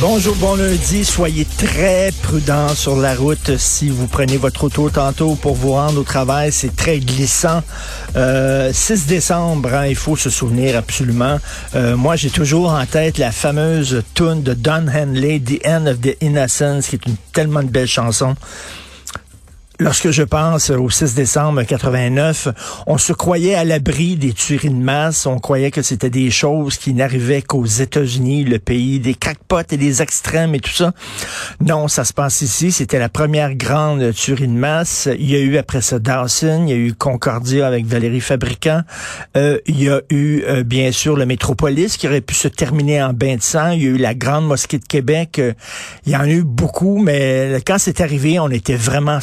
Bonjour, bon lundi. Soyez très prudents sur la route si vous prenez votre auto tantôt pour vous rendre au travail. C'est très glissant. Euh, 6 décembre, hein, il faut se souvenir absolument. Euh, moi, j'ai toujours en tête la fameuse tune de Don Henley, The End of the Innocence, qui est une tellement de belle chanson. Lorsque je pense au 6 décembre 89, on se croyait à l'abri des tueries de masse. On croyait que c'était des choses qui n'arrivaient qu'aux États-Unis, le pays des crackpots et des extrêmes et tout ça. Non, ça se passe ici. C'était la première grande tuerie de masse. Il y a eu après ça Dawson, il y a eu Concordia avec Valérie Fabricant. Euh, il y a eu euh, bien sûr le Métropolis qui aurait pu se terminer en bain de sang. Il y a eu la Grande Mosquée de Québec. Euh, il y en a eu beaucoup, mais quand c'est arrivé, on était vraiment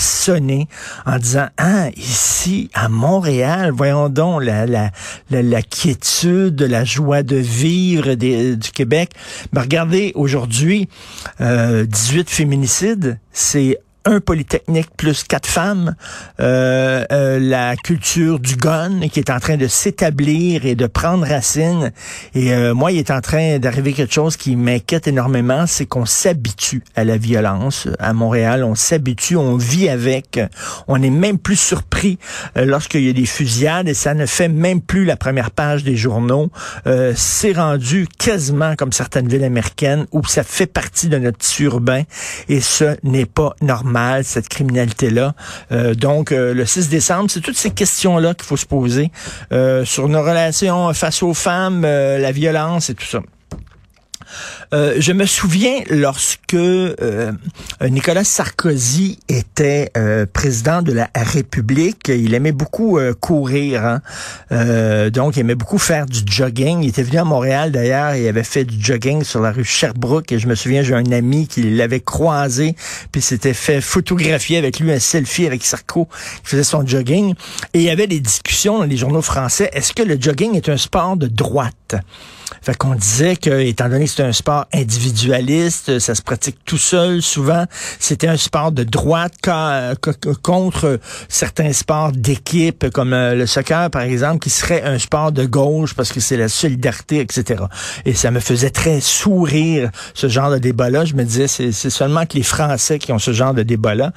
en disant ah ici à Montréal voyons donc la la, la, la quiétude la joie de vivre du Québec. Ben regardez aujourd'hui euh, 18 féminicides c'est un polytechnique plus quatre femmes, euh, euh, la culture du gun qui est en train de s'établir et de prendre racine. Et euh, moi, il est en train d'arriver quelque chose qui m'inquiète énormément, c'est qu'on s'habitue à la violence à Montréal. On s'habitue, on vit avec. On n'est même plus surpris euh, lorsqu'il y a des fusillades et ça ne fait même plus la première page des journaux. Euh, c'est rendu quasiment comme certaines villes américaines où ça fait partie de notre tissu urbain et ce n'est pas normal cette criminalité-là. Euh, donc, euh, le 6 décembre, c'est toutes ces questions-là qu'il faut se poser euh, sur nos relations face aux femmes, la violence et tout ça. Euh, je me souviens lorsque euh, Nicolas Sarkozy était euh, président de la République, il aimait beaucoup courir. Hein? donc, il aimait beaucoup faire du jogging. Il était venu à Montréal d'ailleurs, il avait fait du jogging sur la rue Sherbrooke. Et je me souviens, j'ai un ami qui l'avait croisé, puis s'était fait photographier avec lui un selfie avec Sarko qui faisait son jogging. Et il y avait des discussions dans les journaux français. Est-ce que le jogging est un sport de droite? Fait qu'on disait que, étant donné que c'est un sport individualiste, ça se pratique tout seul souvent, c'était un sport de droite contre certains sports d'équipe, comme euh, le soccer, par exemple, qui serait un sport de gauche parce que c'est la solidarité, etc. Et ça me faisait très sourire, ce genre de débat-là. Je me disais, c'est seulement que les Français qui ont ce genre de débat-là.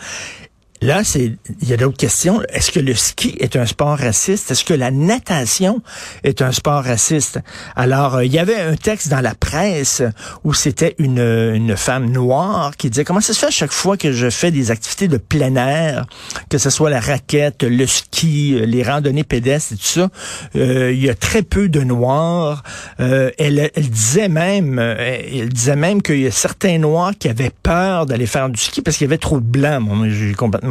Là, c'est il y a d'autres questions. Est-ce que le ski est un sport raciste? Est-ce que la natation est un sport raciste? Alors, euh, il y avait un texte dans la presse où c'était une, une femme noire qui disait comment ça se fait à chaque fois que je fais des activités de plein air, que ce soit la raquette, le ski, les randonnées pédestres et tout ça, euh, il y a très peu de noirs. Euh, elle, elle disait même, elle disait même qu'il y a certains noirs qui avaient peur d'aller faire du ski parce qu'il y avait trop de blancs.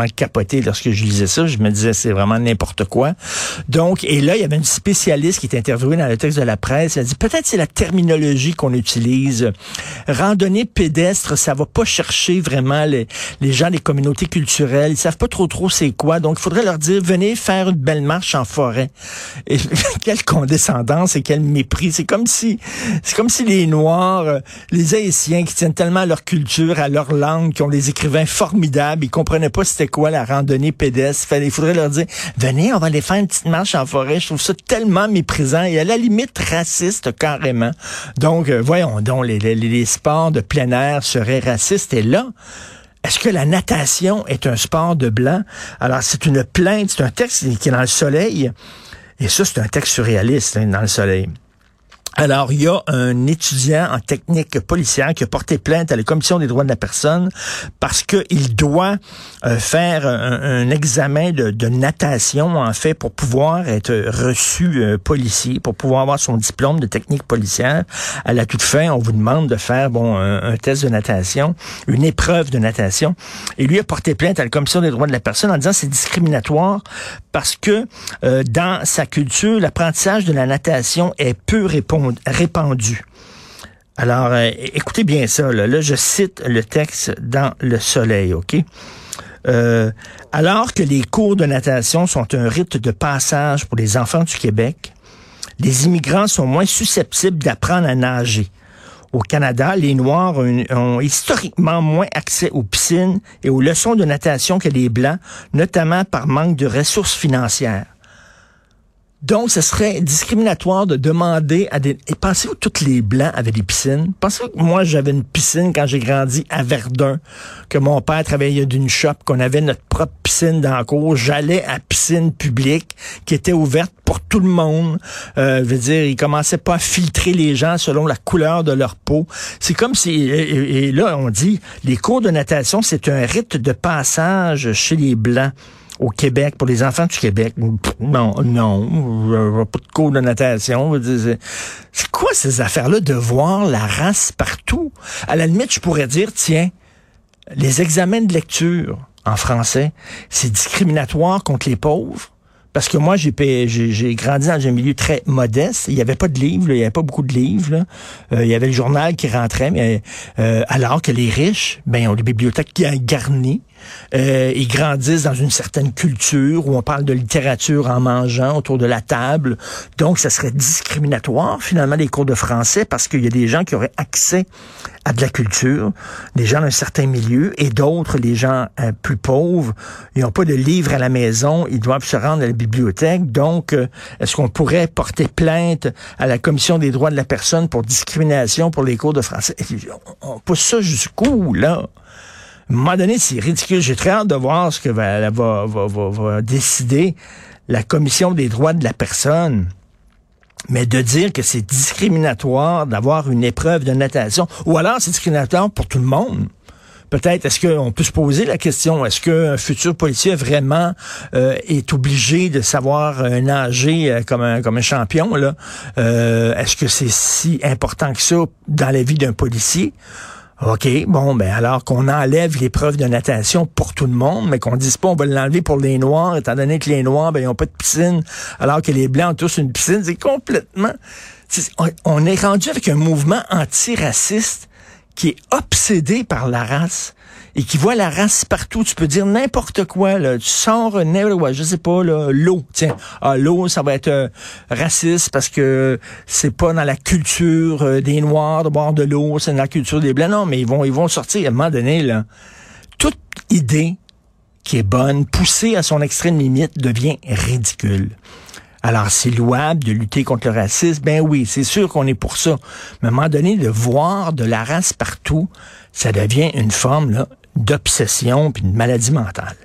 Capoté lorsque je lisais ça. Je me disais, c'est vraiment n'importe quoi. Donc, et là, il y avait une spécialiste qui est interviewée dans le texte de la presse. Elle a dit, peut-être c'est la terminologie qu'on utilise. Randonnée pédestre, ça va pas chercher vraiment les, les gens des communautés culturelles. Ils savent pas trop trop c'est quoi. Donc, il faudrait leur dire, venez faire une belle marche en forêt. Et quelle condescendance et quel mépris. C'est comme si, c'est comme si les Noirs, les Haïtiens qui tiennent tellement à leur culture, à leur langue, qui ont des écrivains formidables, ils comprenaient pas c'était quoi la randonnée pédestre? Il faudrait leur dire, venez, on va aller faire une petite marche en forêt. Je trouve ça tellement méprisant et à la limite raciste carrément. Donc, euh, voyons donc, les, les, les sports de plein air seraient racistes. Et là, est-ce que la natation est un sport de blanc? Alors, c'est une plainte, c'est un texte qui est dans le soleil. Et ça, c'est un texte surréaliste, hein, dans le soleil. Alors, il y a un étudiant en technique policière qui a porté plainte à la Commission des droits de la personne parce qu'il doit euh, faire un, examen de, natation, en fait, pour pouvoir être reçu euh, policier, pour pouvoir avoir son diplôme de technique policière. À la toute fin, on vous demande de faire bon un, test de natation, une épreuve de natation. Et lui a porté plainte à la Commission des droits de la personne en disant c'est discriminatoire parce que euh, dans sa culture, l'apprentissage de la natation est peu répondu répandu. Alors, euh, écoutez bien ça. Là. je cite le texte dans Le Soleil, OK? Euh, alors que les cours de natation sont un rite de passage pour les enfants du Québec, les immigrants sont moins susceptibles d'apprendre à nager. Au Canada, les Noirs ont, ont, historiquement moins accès aux piscines et aux leçons de natation que les Blancs, notamment par manque de ressources financières. Donc, ce serait discriminatoire de demander à des... Et pensez-vous que tous les Blancs avaient des piscines? Pensez-vous que moi, j'avais une piscine quand j'ai grandi à Verdun, que mon père travaillait d'une shop, qu'on avait notre propre piscine dans la cour. J'allais à piscine publique qui était ouverte pour tout le monde. Euh, je veux dire, ils commençaient pas à filtrer les gens selon la couleur de leur peau. C'est comme si... Et là, on dit, les cours de natation, c'est un rite de passage chez les Blancs au Québec, pour les enfants du Québec. Non, non, pas de cours de natation. C'est quoi ces affaires-là de voir la race partout? À la limite, je pourrais dire, tiens, les examens de lecture en français, c'est discriminatoire contre les pauvres. Parce que moi, j'ai j'ai grandi dans un milieu très modeste. Il n'y avait pas de livres, il n'y avait pas beaucoup de livres. Euh, il y avait le journal qui rentrait, mais euh, alors que les riches, ben, ont des bibliothèques garnies. Euh, ils grandissent dans une certaine culture où on parle de littérature en mangeant autour de la table. Donc, ça serait discriminatoire, finalement, les cours de français parce qu'il y a des gens qui auraient accès à de la culture, des gens d'un certain milieu, et d'autres, les gens euh, plus pauvres, ils n'ont pas de livres à la maison, ils doivent se rendre à la bibliothèque. Donc, euh, est-ce qu'on pourrait porter plainte à la Commission des droits de la personne pour discrimination pour les cours de français? On pousse ça jusqu'où, là? À un moment donné, c'est ridicule. J'ai très hâte de voir ce que va, va, va, va, décider la Commission des droits de la personne. Mais de dire que c'est discriminatoire d'avoir une épreuve de natation, ou alors c'est discriminatoire pour tout le monde. Peut-être, est-ce qu'on peut se poser la question, est-ce qu'un futur policier vraiment euh, est obligé de savoir euh, nager euh, comme, un, champion? Est-ce que c'est si important que ça dans la vie d'un policier? OK, bon, ben alors qu'on enlève l'épreuve de natation pour tout le monde, mais qu'on dise pas on va l'enlever pour les Noirs, étant donné que les Noirs, ben, ils n'ont pas de piscine, alors que les Blancs ont tous une piscine, c'est complètement... on est rendu avec un mouvement antiraciste qui est obsédé par la race et qui voit la race partout. Tu peux dire n'importe quoi. Là. Tu sors, ouais, je sais pas, l'eau. Tiens, ah, l'eau, ça va être euh, raciste parce que c'est pas dans la culture euh, des Noirs de boire de l'eau, c'est dans la culture des Blancs. Non, mais ils vont, ils vont sortir à un moment donné. Là, toute idée qui est bonne, poussée à son extrême limite, devient ridicule. Alors, c'est louable de lutter contre le racisme. Ben oui, c'est sûr qu'on est pour ça. Mais à un moment donné, de voir de la race partout, ça devient une forme d'obsession puis de maladie mentale.